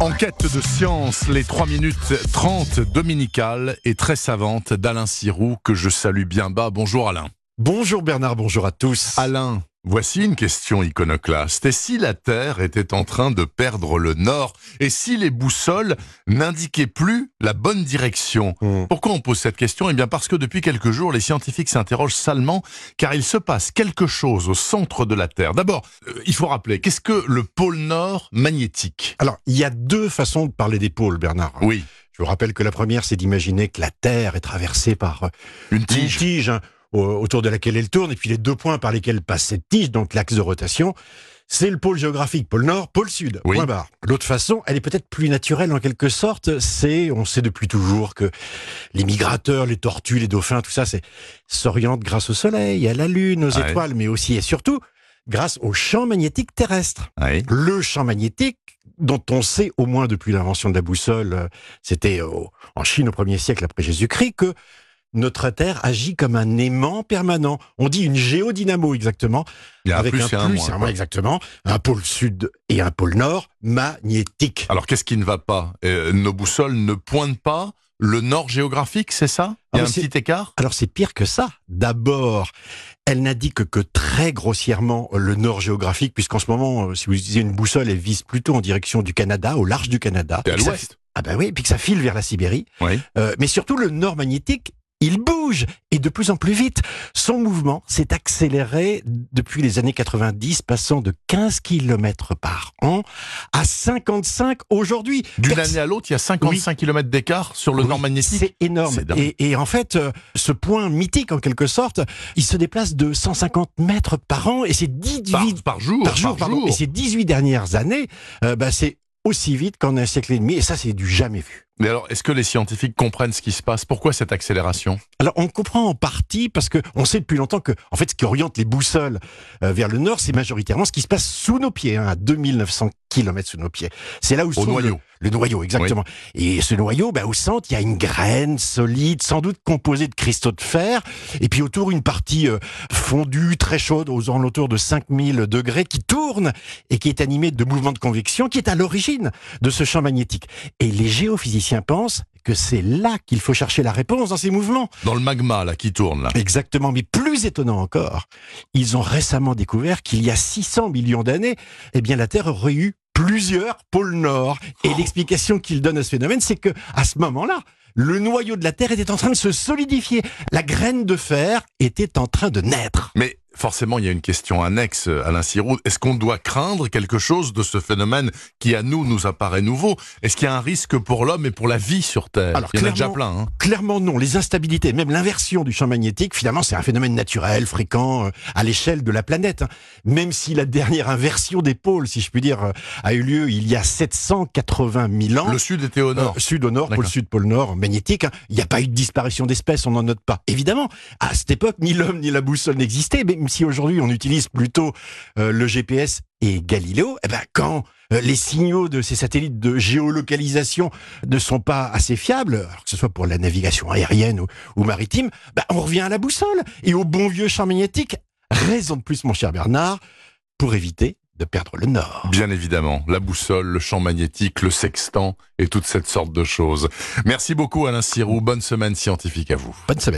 Enquête de science, les 3 minutes 30 dominicales et très savantes d'Alain Sirou, que je salue bien bas. Bonjour Alain. Bonjour Bernard, bonjour à tous. Alain, voici une question iconoclaste. Et si la Terre était en train de perdre le nord Et si les boussoles n'indiquaient plus la bonne direction Hmm. Pourquoi on pose cette question? Eh bien parce que depuis quelques jours, les scientifiques s'interrogent salement car il se passe quelque chose au centre de la Terre. D'abord, euh, il faut rappeler, qu'est-ce que le pôle nord magnétique? Alors, il y a deux façons de parler des pôles, Bernard. Oui, Je vous rappelle que la première, c'est d'imaginer que la Terre est traversée par euh, une une tige. Autour de laquelle elle tourne, et puis les deux points par lesquels passe cette tige, donc l'axe de rotation, c'est le pôle géographique, pôle nord, pôle sud. Oui. Point barre. L'autre façon, elle est peut-être plus naturelle en quelque sorte, c'est, on sait depuis toujours que les migrateurs, les tortues, les dauphins, tout ça, c'est s'orientent grâce au soleil, à la lune, aux étoiles, mais aussi et surtout grâce au champ magnétique terrestre. Oui. le champ magnétique dont on sait au moins depuis l'invention de la boussole, euh, c'était euh, en Chine au premier siècle après Jésus-Christ, que notre Terre agit comme un aimant permanent. On dit une géodynamo exactement, Il y a un avec plus un plus moins. un moins exactement, un pôle sud et un pôle nord magnétique. Alors qu'est-ce qui ne va pas? Euh, Nos boussoles ne pointent pas le nord géographique, c'est ça? Il y a Ah, un petit écart? Alors c'est pire que ça. D'abord, elle n'indique que très grossièrement le nord géographique, puisqu'en ce moment, euh, si vous utilisez une boussole, elle vise plutôt en direction du Canada, au large du Canada. Et à l'ouest Ah ben oui, puis que ça file vers la Sibérie. Oui. Euh, mais surtout, le nord magnétique, il bouge et de plus en plus vite. Son mouvement s'est accéléré depuis les années 90, passant de 15 km par an à 55 aujourd'hui. D'une année à l'autre, il y a 55 km d'écart sur le Oui, nord magnétique. C'est énorme. Et, et en fait, euh, ce point mythique, en quelque sorte, il se déplace de 150 mètres par an et c'est 18 Par, par jour, par jour. Et ces 18 dernières années, euh, bah, c'est aussi vite qu'en un siècle et demi. Et ça, c'est du jamais vu. Mais alors, est-ce que les scientifiques comprennent ce qui se passe? Pourquoi cette accélération? Alors on comprend en partie parce que on sait depuis longtemps que en fait ce qui oriente les boussoles euh, vers le nord, c'est majoritairement ce qui se passe sous nos pieds, hein, à 2900 km sous nos pieds. C'est là où se trouve noyau. Le, le noyau, exactement. Et ce noyau, bah, au centre, il y a une graine solide, sans doute composée de cristaux de fer, et puis autour une partie euh, fondue, très chaude, aux alentours de 5000 degrés, qui tourne et qui est animée de mouvements de convection, qui est à l'origine de ce champ magnétique. Et les géophysiciens pensent que c'est là qu'il faut chercher la réponse dans ces mouvements. Dans le magma, là, qui tourne, là. Exactement, mais plus étonnant encore, ils ont récemment découvert qu'il y a 600 millions d'années, eh bien la Terre aurait eu plusieurs pôles nord. Et l'explication qu'ils donnent à ce phénomène, c'est que à ce moment-là, le noyau de la Terre était en train de se solidifier. La graine de fer était en train de naître. Mais forcément, il y a une question annexe, Alain Sirou. Est-ce qu'on doit craindre quelque chose de ce phénomène qui, à nous, nous apparaît nouveau? Est-ce qu'il y a un risque pour l'homme et pour la vie sur Terre? Alors, Il y en a déjà plein. Hein Clairement non, les instabilités, même l'inversion du champ magnétique, finalement c'est un phénomène naturel, fréquent euh, à l'échelle de la planète. hein. Même si la dernière inversion des pôles, si je puis dire, euh, a eu lieu il y a 780 000 ans. le sud était au nord. Euh, sud au nord, pôle sud, pôle nord, magnétique. hein. Il n'y a pas eu de disparition d'espèces, on n'en note pas. Évidemment, à cette époque, ni l'homme ni la boussole n'existaient, même si aujourd'hui on utilise plutôt euh, le GPS et Galiléo, eh ben, quand euh, les signaux de ces satellites de géolocalisation ne sont pas assez fiables, que ce soit pour la navigation aérienne ou, ou maritime, ben, on revient à la boussole et au bon vieux champ magnétique. Raison de plus, mon cher Bernard, pour éviter de perdre le nord. Bien évidemment, la boussole, le champ magnétique, le sextant et toute cette sorte de choses. Merci beaucoup Alain Sirou, bonne semaine scientifique à vous. Bonne semaine.